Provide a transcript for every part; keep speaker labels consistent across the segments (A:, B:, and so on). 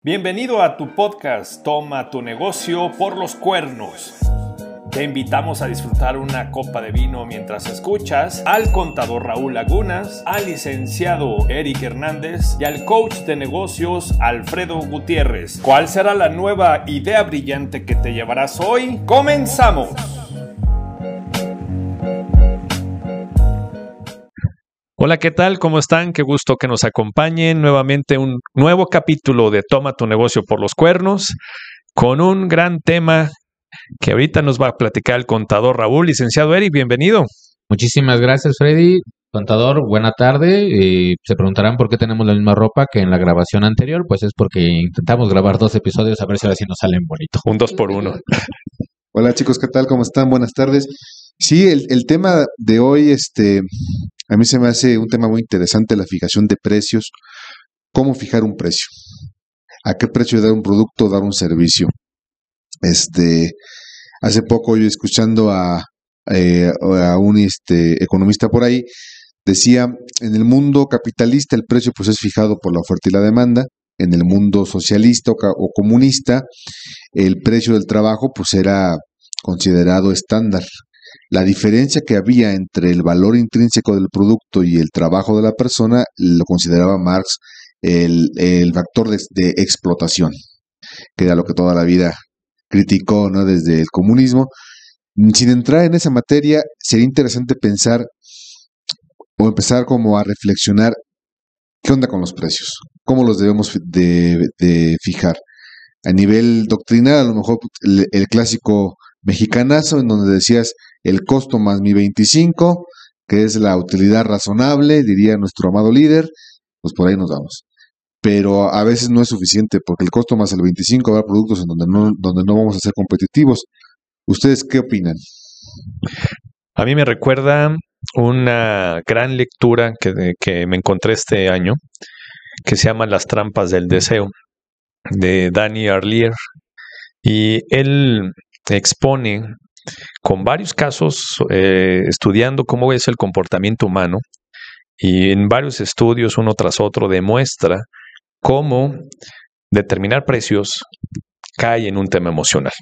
A: Bienvenido a tu podcast Toma tu negocio por los cuernos. Te invitamos a disfrutar una copa de vino mientras escuchas al contador Raúl Lagunas, al licenciado Eric Hernández y al coach de negocios Alfredo Gutiérrez. ¿Cuál será la nueva idea brillante que te llevarás hoy? ¡Comenzamos! Hola, ¿qué tal? ¿Cómo están? Qué gusto que nos acompañen nuevamente un nuevo capítulo de Toma tu negocio por los cuernos con un gran tema que ahorita nos va a platicar el contador Raúl. Licenciado Eric, bienvenido.
B: Muchísimas gracias, Freddy. Contador, buena tarde. Eh, se preguntarán por qué tenemos la misma ropa que en la grabación anterior. Pues es porque intentamos grabar dos episodios a ver si ahora sí nos salen bonitos.
A: Un dos por uno.
C: Hola chicos, ¿qué tal? ¿Cómo están? Buenas tardes. Sí, el, tema de hoy, este, a mí se me hace un tema muy interesante, la fijación de precios. ¿Cómo fijar un precio? ¿A qué precio dar un producto, dar un servicio? Este, hace poco yo escuchando a, eh, a un este, economista por ahí, decía, en el mundo capitalista el precio pues es fijado por la oferta y la demanda, en el mundo socialista o, o comunista el precio del trabajo pues era considerado estándar, la diferencia que había entre el valor intrínseco del producto y el trabajo de la persona lo consideraba Marx el, el factor de, explotación, que era lo que toda la vida criticó ¿no? desde el comunismo. Sin entrar en esa materia, sería interesante pensar o empezar como a reflexionar qué onda con los precios, cómo los debemos de, de fijar. A nivel doctrinal, a lo mejor el, el clásico mexicanazo, en donde decías el costo más mi 25, que es la utilidad razonable, diría nuestro amado líder, pues por ahí nos vamos. Pero a veces no es suficiente, porque el costo más el 25 habrá productos en donde no, donde no vamos a ser competitivos. ¿Ustedes qué opinan?
A: A mí me recuerda una gran lectura que, que me encontré este año, que se llama Las trampas del deseo, de Danny Arlier. Y él expone con varios casos, eh, estudiando cómo es el comportamiento humano, y en varios estudios, uno tras otro, demuestra cómo determinar precios cae en un tema emocional.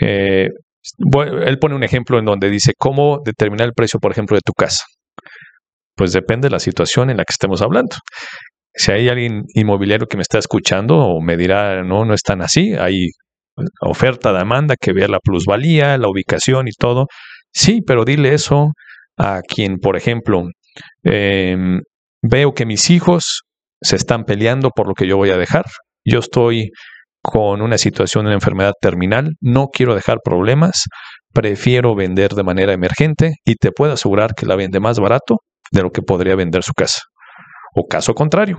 A: Eh, él pone un ejemplo en donde dice cómo determinar el precio, por ejemplo, de tu casa. Pues depende de la situación en la que estemos hablando. Si hay alguien inmobiliario que me está escuchando o me dirá, no, no es tan así, hay oferta, demanda, que vea la plusvalía, la ubicación y todo. Sí, pero dile eso a quien, por ejemplo, eh, veo que mis hijos se están peleando por lo que yo voy a dejar. Yo estoy con una situación de enfermedad terminal, no quiero dejar problemas, prefiero vender de manera emergente y te puedo asegurar que la vende más barato de lo que podría vender su casa. O caso contrario,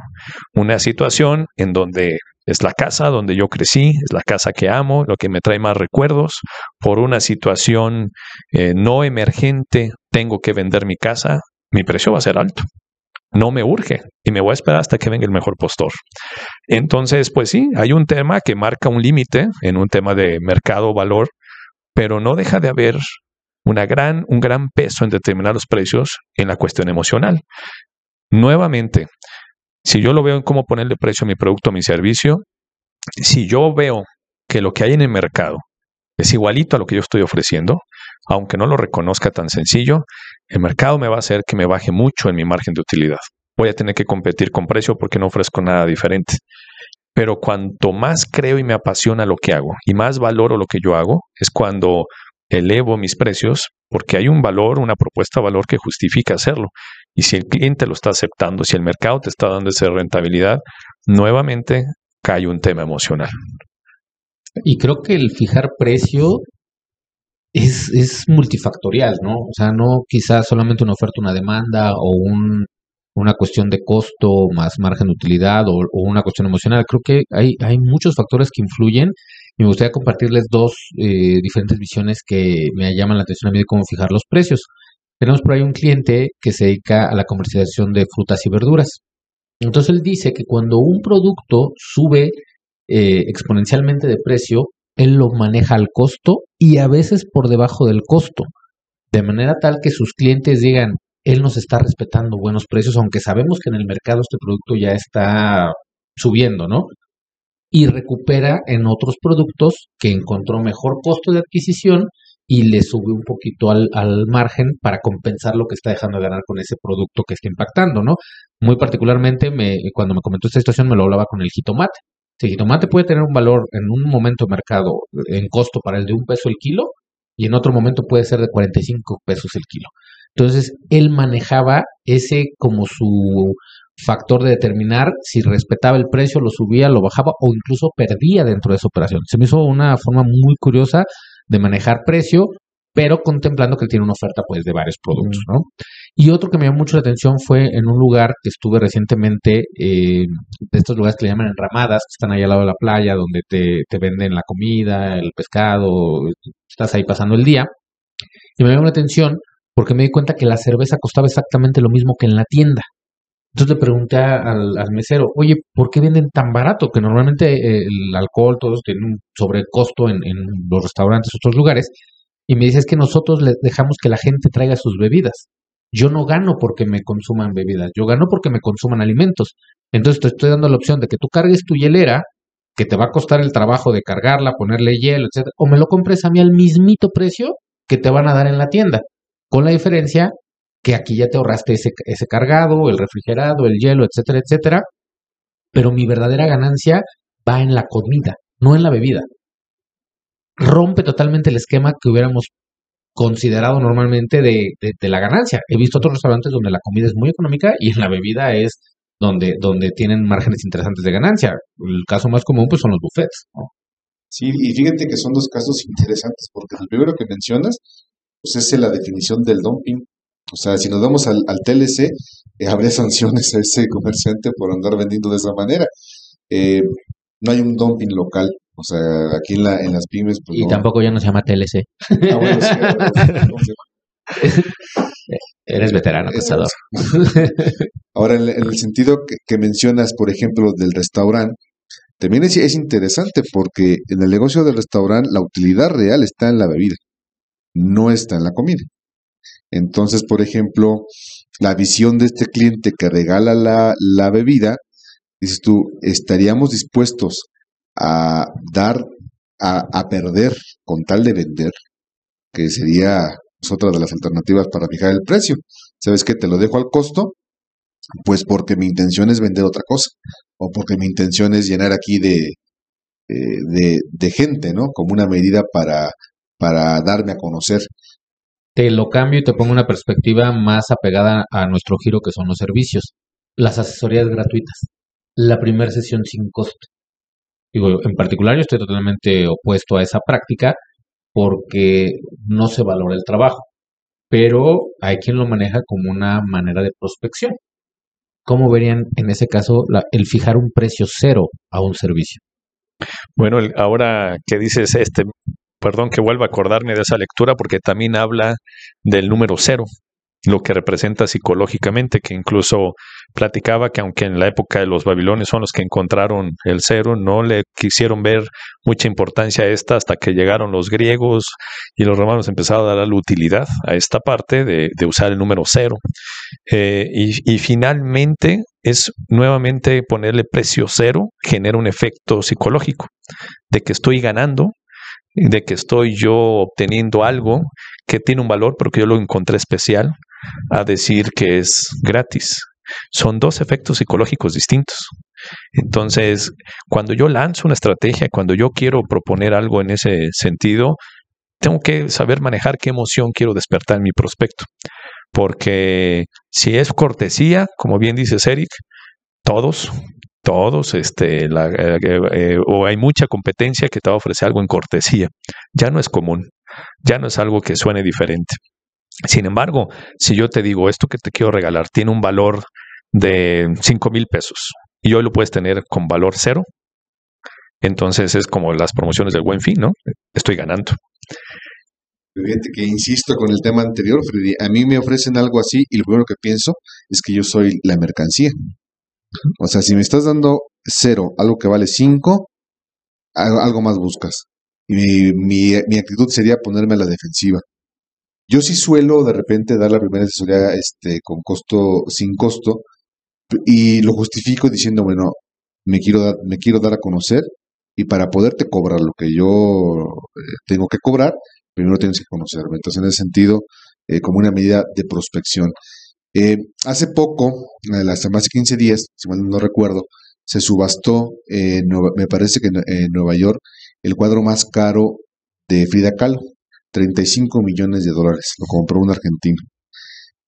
A: una situación en donde es la casa donde yo crecí, es la casa que amo, lo que me trae más recuerdos. Por una situación eh, no emergente, tengo que vender mi casa, mi precio va a ser alto. No me urge y me voy a esperar hasta que venga el mejor postor. Entonces, pues sí, hay un tema que marca un límite en un tema de mercado-valor, pero no deja de haber una gran, un gran peso en determinar los precios en la cuestión emocional. Nuevamente, si yo lo veo en cómo ponerle precio a mi producto, a mi servicio, si yo veo que lo que hay en el mercado es igualito a lo que yo estoy ofreciendo, aunque no lo reconozca tan sencillo, el mercado me va a hacer que me baje mucho en mi margen de utilidad. Voy a tener que competir con precio porque no ofrezco nada diferente. Pero cuanto más creo y me apasiona lo que hago y más valoro lo que yo hago, es cuando elevo mis precios porque hay un valor, una propuesta de valor que justifica hacerlo. Y si el cliente lo está aceptando, si el mercado te está dando esa rentabilidad, nuevamente cae un tema emocional.
B: Y creo que el fijar precio es, es multifactorial, ¿no? O sea, no quizás solamente una oferta, una demanda o un, una cuestión de costo más margen de utilidad o, o, una cuestión emocional. Creo que hay, hay muchos factores que influyen y me gustaría compartirles dos eh, diferentes visiones que me llaman la atención a mí de cómo fijar los precios. Tenemos por ahí un cliente que se dedica a la comercialización de frutas y verduras. Entonces él dice que cuando un producto sube eh, exponencialmente de precio, él lo maneja al costo y a veces por debajo del costo, de manera tal que sus clientes digan, él nos está respetando buenos precios, aunque sabemos que en el mercado este producto ya está subiendo, ¿no? y recupera en otros productos que encontró mejor costo de adquisición y le sube un poquito al, al, margen para compensar lo que está dejando de ganar con ese producto que está impactando, ¿no? Muy particularmente, me, cuando me comentó esta situación, me lo hablaba con el jitomate. Si el jitomate puede tener un valor en un momento de mercado en costo para el de un peso el kilo y en otro momento puede ser de 45 pesos el kilo. Entonces, él manejaba ese como su factor de determinar si respetaba el precio, lo subía, lo bajaba o incluso perdía dentro de esa operación. Se me hizo una forma muy curiosa de manejar precio, pero contemplando que tiene una oferta pues de varios productos, ¿no? Y otro que me llamó mucho la atención fue en un lugar que estuve recientemente, eh, de estos lugares que le llaman enramadas, que están ahí al lado de la playa, donde te, te venden la comida, el pescado, estás ahí pasando el día. Y me llamó la atención porque me di cuenta que la cerveza costaba exactamente lo mismo que en la tienda. Entonces le pregunté al, mesero, oye, ¿por qué venden tan barato? Que normalmente eh, el alcohol, todos tienen un sobrecosto en, en los restaurantes, otros lugares. Y me dice, es que nosotros le dejamos que la gente traiga sus bebidas. Yo no gano porque me consuman bebidas, yo gano porque me consuman alimentos. Entonces te estoy dando la opción de que tú cargues tu hielera, que te va a costar el trabajo de cargarla, ponerle hielo, etcétera, o me lo compres a mí al mismito precio que te van a dar en la tienda. Con la diferencia que aquí ya te ahorraste ese, ese cargado, el refrigerado, el hielo, etcétera, etcétera. Pero mi verdadera ganancia va en la comida, no en la bebida. Rompe totalmente el esquema que hubiéramos considerado normalmente de, de, de, la ganancia. He visto otros restaurantes donde la comida es muy económica y en la bebida es donde, donde tienen márgenes interesantes de ganancia. El caso más común pues son los buffets.
C: Sí, y fíjate que son dos casos interesantes, porque el primero que mencionas pues es la definición del dumping. O sea, si nos vamos al, al TLC, eh, habría sanciones a ese comerciante por andar vendiendo de esa manera. Eh, no hay un dumping local. O sea, aquí en, la, en las pymes. Pues,
B: y
C: no.
B: tampoco ya no se llama TLC.
C: Ah, bueno, sí, ¿cómo se llama?
B: Eres veterano, cazador.
C: Ahora, en, en el sentido que, que, mencionas, por ejemplo, del restaurante, también es, es interesante porque en el negocio del restaurante la utilidad real está en la bebida, no está en la comida. Entonces, por ejemplo, la visión de este cliente que regala la, la bebida, dices tú, estaríamos dispuestos a dar, a, a, perder con tal de vender, que sería otra de las alternativas para fijar el precio. ¿Sabes que Te lo dejo al costo, pues porque mi intención es vender otra cosa, o porque mi intención es llenar aquí de, eh, de, de gente, ¿no? Como una medida para, para darme a conocer
B: te lo cambio y te pongo una perspectiva más apegada a nuestro giro que son los servicios. Las asesorías gratuitas. La primera sesión sin costo. Digo, en particular yo estoy totalmente opuesto a esa práctica porque no se valora el trabajo, pero hay quien lo maneja como una manera de prospección. ¿Cómo verían en ese caso el fijar un precio cero a un servicio?
A: Bueno, ahora que dices este, perdón que vuelva a acordarme de esa lectura porque también habla del número cero, lo que representa psicológicamente, que incluso platicaba que aunque en la época de los babilonios son los que encontraron el cero, no le quisieron ver mucha importancia a esta hasta que llegaron los griegos y los romanos empezaron a dar la utilidad a esta parte de, usar el número cero. Eh, y finalmente es nuevamente ponerle precio cero, genera un efecto psicológico de que estoy ganando de que estoy yo obteniendo algo que tiene un valor porque yo lo encontré especial, a decir que es gratis. Son dos efectos psicológicos distintos. Entonces, cuando yo lanzo una estrategia, cuando yo quiero proponer algo en ese sentido, tengo que saber manejar qué emoción quiero despertar en mi prospecto. Porque si es cortesía, como bien dices Eric, todos, todos, este, la, eh, eh, o hay mucha competencia que te va a ofrecer algo en cortesía. Ya no es común, ya no es algo que suene diferente. Sin embargo, si yo te digo esto que te quiero regalar tiene un valor de 5 mil pesos y hoy lo puedes tener con valor cero, entonces es como las promociones del buen fin, ¿no? Estoy ganando.
C: Fíjate que insisto con el tema anterior, Freddy. A mí me ofrecen algo así y lo primero que pienso es que yo soy la mercancía. O sea, si me estás dando cero, algo que vale cinco, algo más buscas. Y mi, mi, actitud sería ponerme a la defensiva. Yo sí suelo de repente dar la primera asesoría este, con costo, sin costo, y lo justifico diciendo, bueno, me quiero dar, me quiero dar a conocer y para poderte cobrar lo que yo eh, tengo que cobrar, primero tienes que conocerme. Entonces, en ese sentido, eh, como una medida de prospección. Eh, hace poco, hace más de 15 días, si mal no recuerdo, se subastó, me parece que en, Nueva York, el cuadro más caro de Frida Kahlo, 35 millones de dólares, lo compró un argentino.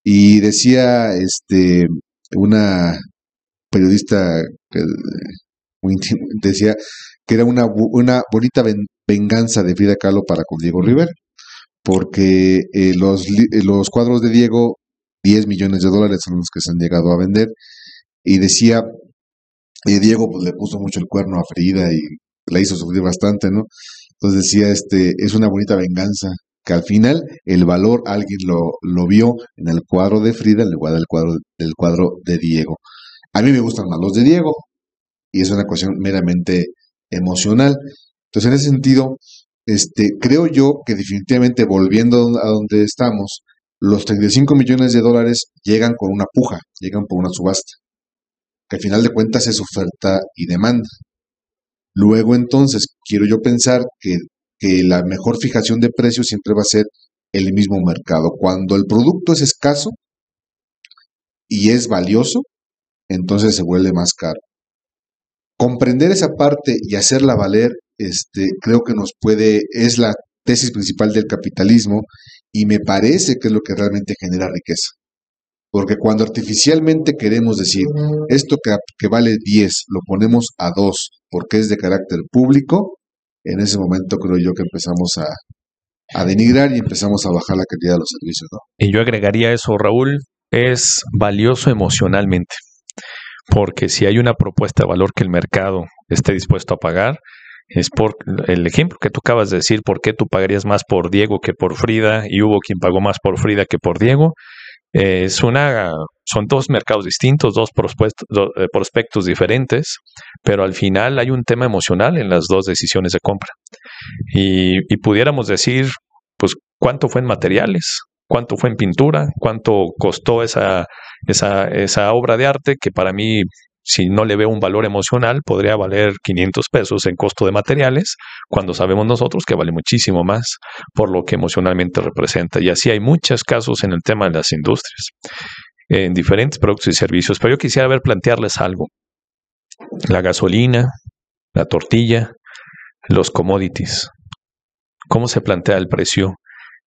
C: Y decía este una periodista que decía que era una, una bonita venganza de Frida Kahlo para con Diego Rivera, porque eh, los, los cuadros de Diego, 10 millones de dólares son los que se han llegado a vender, y decía, eh, Diego pues, le puso mucho el cuerno a Frida y la hizo sufrir bastante, ¿no? Entonces decía, este, es una bonita venganza, que al final el valor alguien lo, lo vio en el cuadro de Frida en lugar del cuadro, del cuadro de Diego. A mí me gustan más los de Diego, y es una cuestión meramente emocional. Entonces, en ese sentido, este, creo yo que definitivamente volviendo a donde estamos, los 35 millones de dólares llegan con una puja, llegan por una subasta, que al final de cuentas es oferta y demanda. Luego entonces, quiero yo pensar que, que la mejor fijación de precios siempre va a ser el mismo mercado. Cuando el producto es escaso y es valioso, entonces se vuelve más caro. Comprender esa parte y hacerla valer, este, creo que nos puede, es la tesis principal del capitalismo y me parece que es lo que realmente genera riqueza. Porque cuando artificialmente queremos decir, esto que, que vale 10 lo ponemos a 2 porque es de carácter público, en ese momento creo yo que empezamos a, a denigrar y empezamos a bajar la calidad de los servicios.
A: Y yo agregaría eso, Raúl, es valioso emocionalmente porque si hay una propuesta de valor que el mercado esté dispuesto a pagar, es por el ejemplo que tú acabas de decir, por qué tú pagarías más por Diego que por Frida y hubo quien pagó más por Frida que por Diego. es una, son dos mercados distintos, dos eh, prospectos, diferentes, pero al final hay un tema emocional en las dos decisiones de compra. Y, y pudiéramos decir, pues, ¿cuánto fue en materiales? ¿Cuánto fue en pintura? ¿Cuánto costó esa esa, esa obra de arte que para mí, si no le veo un valor emocional, podría valer 500 pesos en costo de materiales, cuando sabemos nosotros que vale muchísimo más por lo que emocionalmente representa. Y así hay muchos casos en el tema de las industrias, en diferentes productos y servicios. Pero yo quisiera ver plantearles algo. La gasolina, la tortilla, los commodities. ¿Cómo se plantea el precio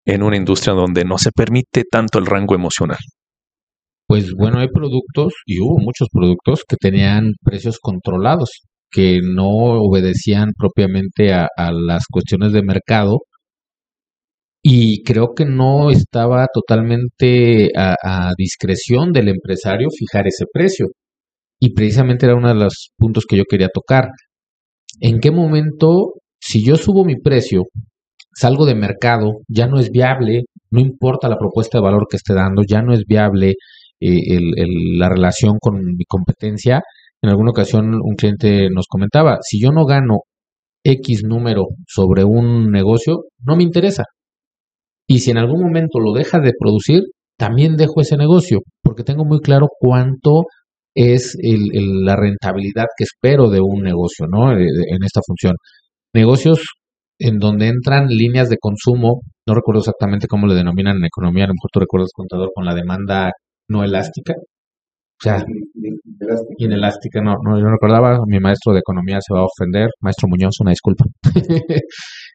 A: en una industria donde no se permite tanto el rango emocional?
B: Pues bueno, hay productos, y hubo muchos productos que tenían precios controlados, que no obedecían propiamente a, las cuestiones de mercado, y creo que no estaba totalmente a, discreción del empresario fijar ese precio. Y precisamente era uno de los puntos que yo quería tocar. ¿En qué momento, si yo subo mi precio, salgo de mercado, ya no es viable, no importa la propuesta de valor que esté dando, ya no es viable eh, la relación con mi competencia. En alguna ocasión un cliente nos comentaba, si yo no gano X número sobre un negocio, no me interesa. Y si en algún momento lo deja de producir, también dejo ese negocio, porque tengo muy claro cuánto es la rentabilidad que espero de un negocio, ¿no? Eh, en esta función. Negocios en donde entran líneas de consumo, no recuerdo exactamente cómo le denominan en economía, a lo mejor tú recuerdas, contador, con la demanda no elástica. O sea, inelástica, no, no, yo no recordaba, mi maestro de economía se va a ofender, maestro Muñoz, una disculpa.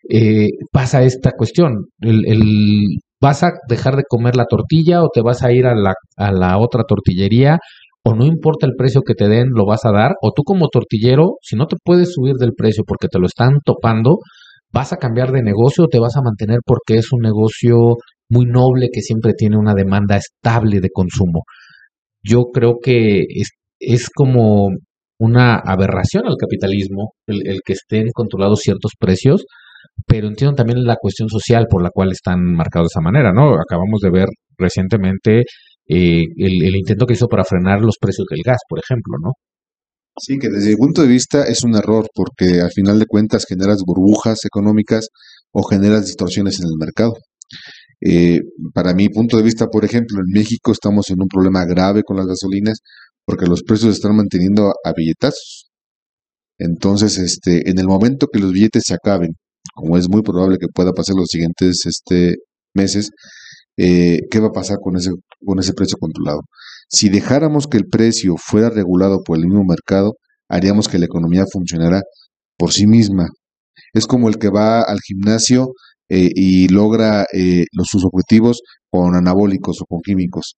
B: eh, pasa esta cuestión, el, el, vas a dejar de comer la tortilla o te vas a ir a la, a la otra tortillería o no importa el precio que te den, lo vas a dar, o tú como tortillero, si no te puedes subir del precio porque te lo están topando, vas a cambiar de negocio o te vas a mantener porque es un negocio muy noble que siempre tiene una demanda estable de consumo. Yo creo que es, como una aberración al capitalismo el, que estén controlados ciertos precios, pero entiendo también la cuestión social por la cual están marcados de esa manera, ¿no? Acabamos de ver recientemente eh, el, el, intento que hizo para frenar los precios del gas, por ejemplo, ¿no?
C: Sí, que desde mi punto de vista es un error porque al final de cuentas generas burbujas económicas o generas distorsiones en el mercado. Eh, para mi punto de vista, por ejemplo, en México estamos en un problema grave con las gasolinas porque los precios se están manteniendo a billetazos. Entonces, este, en el momento que los billetes se acaben, como es muy probable que pueda pasar los siguientes este, meses, eh, ¿qué va a pasar con ese, con ese precio controlado? Si dejáramos que el precio fuera regulado por el mismo mercado, haríamos que la economía funcionara por sí misma. Es como el que va al gimnasio eh, y logra eh, los, sus objetivos con anabólicos o con químicos.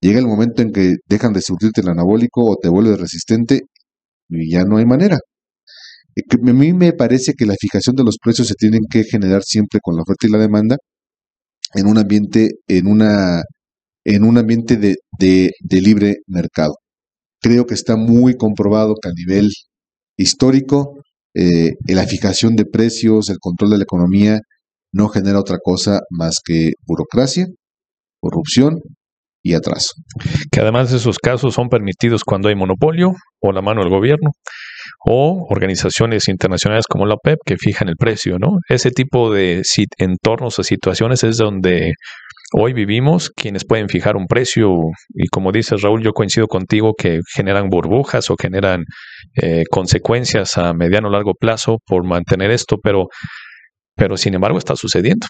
C: Llega el momento en que dejan de surtirte el anabólico o te vuelves resistente y ya no hay manera. Eh, a mí me parece que la fijación de los precios se tienen que generar siempre con la oferta y la demanda en un ambiente, en una, en un ambiente de, libre mercado. Creo que está muy comprobado que a nivel histórico eh, la fijación de precios, el control de la economía, no genera otra cosa más que burocracia, corrupción y atraso.
A: Que además de esos casos son permitidos cuando hay monopolio o la mano del gobierno o organizaciones internacionales como la OPEP que fijan el precio, ¿no? Ese tipo de entornos o situaciones es donde hoy vivimos, quienes pueden fijar un precio y como dices Raúl, yo coincido contigo que generan burbujas o generan eh, consecuencias a mediano o largo plazo por mantener esto, pero, pero sin embargo está sucediendo.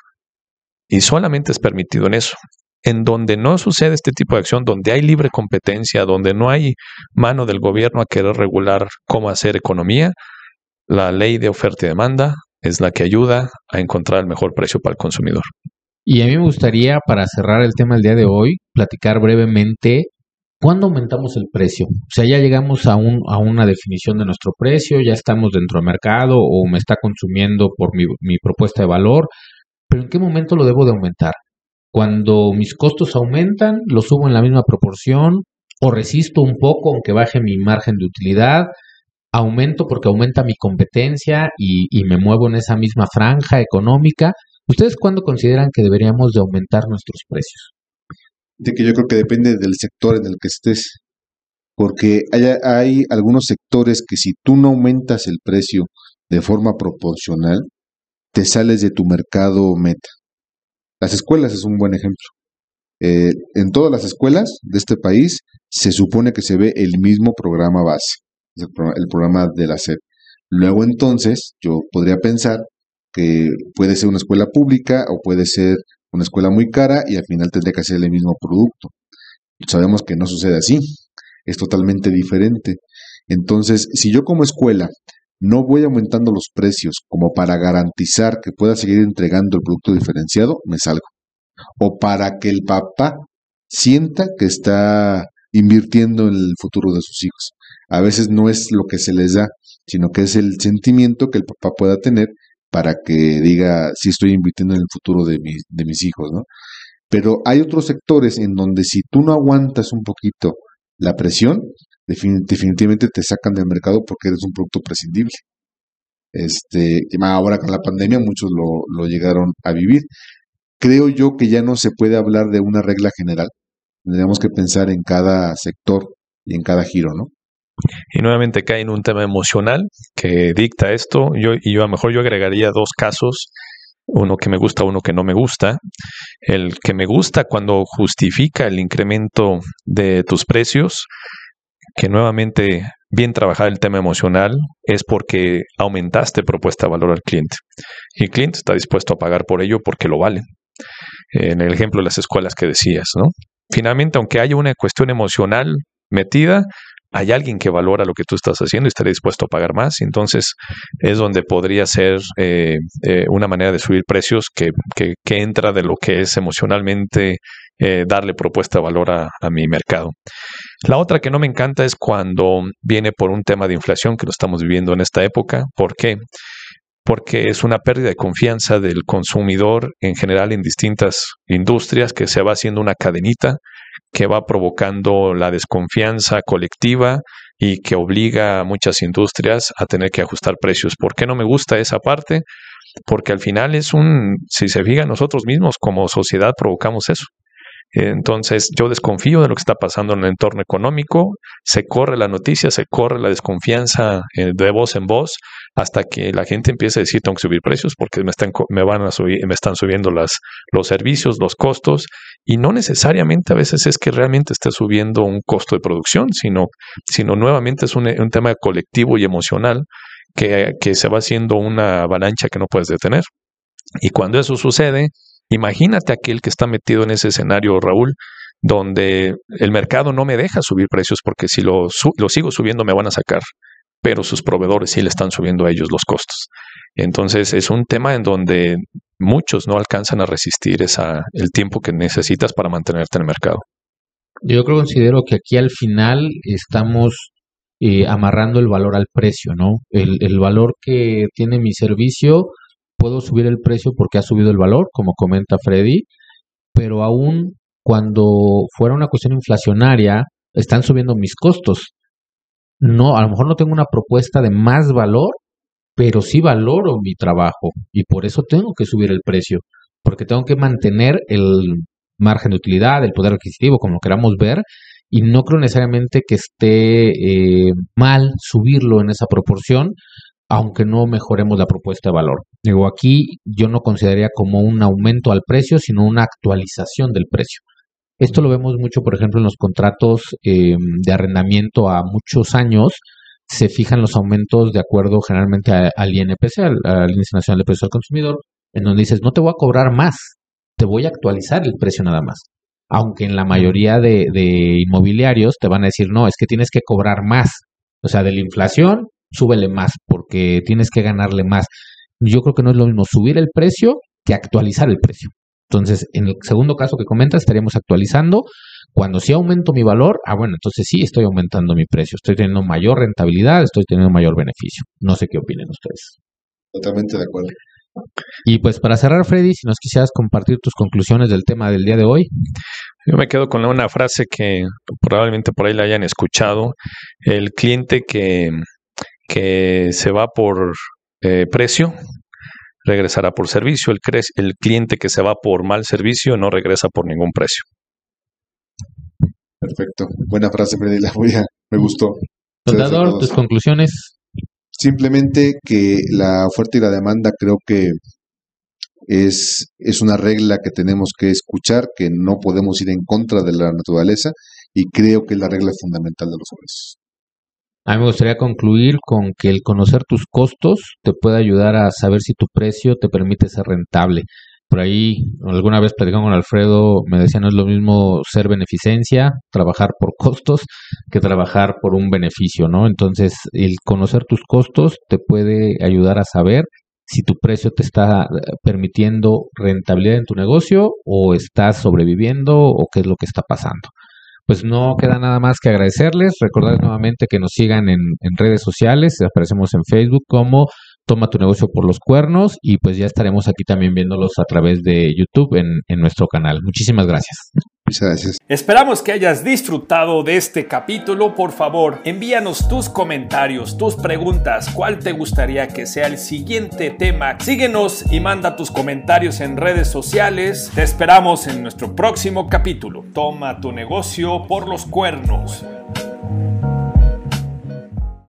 A: Y solamente es permitido en eso. En donde no sucede este tipo de acción, donde hay libre competencia, donde no hay mano del gobierno a querer regular cómo hacer economía, la ley de oferta y demanda es la que ayuda a encontrar el mejor precio para el consumidor.
B: Y a mí me gustaría, para cerrar el tema del día de hoy, platicar brevemente cuándo aumentamos el precio. O sea, ya llegamos a, un, a una definición de nuestro precio, ya estamos dentro del mercado o me está consumiendo por mi, mi propuesta de valor, pero ¿en qué momento lo debo de aumentar? Cuando mis costos aumentan, lo subo en la misma proporción o resisto un poco aunque baje mi margen de utilidad, aumento porque aumenta mi competencia y, y me muevo en esa misma franja económica ¿Ustedes cuándo consideran que deberíamos de aumentar nuestros precios?
C: De que yo creo que depende del sector en el que estés. Porque hay, hay algunos sectores que si tú no aumentas el precio de forma proporcional, te sales de tu mercado meta. Las escuelas es un buen ejemplo. Eh, en todas las escuelas de este país se supone que se ve el mismo programa base, el programa, el programa de la SED. Luego entonces yo podría pensar que puede ser una escuela pública o puede ser una escuela muy cara y al final tendría que hacer el mismo producto. Sabemos que no sucede así, es totalmente diferente. Entonces, si yo como escuela no voy aumentando los precios como para garantizar que pueda seguir entregando el producto diferenciado, me salgo. O para que el papá sienta que está invirtiendo en el futuro de sus hijos. A veces no es lo que se les da, sino que es el sentimiento que el papá pueda tener para que diga si estoy invirtiendo en el futuro de, de mis hijos, ¿no? Pero hay otros sectores en donde si tú no aguantas un poquito la presión, definitivamente te sacan del mercado porque eres un producto prescindible. Este, ahora con la pandemia muchos lo, lo llegaron a vivir. Creo yo que ya no se puede hablar de una regla general. Tendríamos que pensar en cada sector y en cada giro, ¿no?
A: Y nuevamente cae en un tema emocional que dicta esto. Yo, y yo a lo mejor yo agregaría dos casos, uno que me gusta, uno que no me gusta. El que me gusta cuando justifica el incremento de tus precios, que nuevamente bien trabajar el tema emocional es porque aumentaste propuesta de valor al cliente. Y el cliente está dispuesto a pagar por ello porque lo vale. En el ejemplo de las escuelas que decías, ¿no? Finalmente, aunque haya una cuestión emocional metida, hay alguien que valora lo que tú estás haciendo y estaría dispuesto a pagar más. Entonces es donde podría ser eh, eh, una manera de subir precios que, que, entra de lo que es emocionalmente eh, darle propuesta de valor a, a, mi mercado. La otra que no me encanta es cuando viene por un tema de inflación que lo estamos viviendo en esta época. ¿Por qué? Porque es una pérdida de confianza del consumidor en general en distintas industrias que se va haciendo una cadenita que va provocando la desconfianza colectiva y que obliga a muchas industrias a tener que ajustar precios. ¿Por qué no me gusta esa parte? Porque al final es un, si se fija, nosotros mismos como sociedad provocamos eso. Entonces yo desconfío de lo que está pasando en el entorno económico, se corre la noticia, se corre la desconfianza eh, de voz en voz hasta que la gente empieza a decir tengo que subir precios porque me están, me van a subir, me están subiendo las, los servicios, los costos y no necesariamente a veces es que realmente esté subiendo un costo de producción, sino, sino nuevamente es un, un tema colectivo y emocional que, que se va haciendo una avalancha que no puedes detener. Y cuando eso sucede, imagínate aquel que está metido en ese escenario, Raúl, donde el mercado no me deja subir precios porque si lo, lo sigo subiendo me van a sacar, pero sus proveedores sí le están subiendo a ellos los costos. Entonces es un tema en donde muchos no alcanzan a resistir esa, el tiempo que necesitas para mantenerte en el mercado.
B: Yo creo considero que aquí al final estamos eh, amarrando el valor al precio, ¿no? El, el valor que tiene mi servicio, puedo subir el precio porque ha subido el valor, como comenta Freddy, pero aún cuando fuera una cuestión inflacionaria, están subiendo mis costos. No, a lo mejor no tengo una propuesta de más valor, pero sí valoro mi trabajo y por eso tengo que subir el precio, porque tengo que mantener el margen de utilidad, el poder adquisitivo, como queramos ver, y no creo necesariamente que esté eh, mal subirlo en esa proporción, aunque no mejoremos la propuesta de valor. Digo, aquí yo no consideraría como un aumento al precio, sino una actualización del precio. Esto lo vemos mucho, por ejemplo, en los contratos eh, de arrendamiento a muchos años, se fijan los aumentos de acuerdo generalmente al INPC, al, al, Índice Nacional de Precios al Consumidor, en donde dices, no te voy a cobrar más, te voy a actualizar el precio nada más. Aunque en la mayoría de, de inmobiliarios te van a decir, no, es que tienes que cobrar más. O sea, de la inflación, súbele más, porque tienes que ganarle más. Yo creo que no es lo mismo subir el precio que actualizar el precio. Entonces, en el segundo caso que comentas, estaríamos actualizando cuando sí aumento mi valor, ah, bueno, entonces sí estoy aumentando mi precio, estoy teniendo mayor rentabilidad, estoy teniendo mayor beneficio. No sé qué opinen ustedes.
C: Totalmente de acuerdo.
B: Y pues para cerrar, Freddy, si nos quisieras compartir tus conclusiones del tema del día de hoy.
A: Yo me quedo con una frase que probablemente por ahí la hayan escuchado. El cliente que, que se va por eh, precio regresará por servicio. El, el cliente que se va por mal servicio no regresa por ningún precio.
C: Perfecto. Buena frase, Freddy. La voy a, me gustó.
B: Soldador, tus conclusiones.
C: Simplemente que la oferta y la demanda creo que es, es una regla que tenemos que escuchar, que no podemos ir en contra de la naturaleza y creo que es la regla fundamental de los precios.
B: A mí me gustaría concluir con que el conocer tus costos te puede ayudar a saber si tu precio te permite ser rentable. Por ahí, alguna vez platicando con Alfredo, me decía no es lo mismo ser beneficencia, trabajar por costos, que trabajar por un beneficio, ¿no? Entonces, el conocer tus costos te puede ayudar a saber si tu precio te está eh, permitiendo rentabilidad en tu negocio o estás sobreviviendo o qué es lo que está pasando. Pues no queda nada más que agradecerles, recordarles nuevamente que nos sigan en, redes sociales, aparecemos en Facebook como Toma tu negocio por los cuernos y pues ya estaremos aquí también viéndolos a través de YouTube en, en nuestro canal. Muchísimas gracias.
C: Muchas gracias.
D: Esperamos que hayas disfrutado de este capítulo. Por favor, envíanos tus comentarios, tus preguntas, cuál te gustaría que sea el siguiente tema. Síguenos y manda tus comentarios en redes sociales. Te esperamos en nuestro próximo capítulo. Toma tu negocio por los cuernos.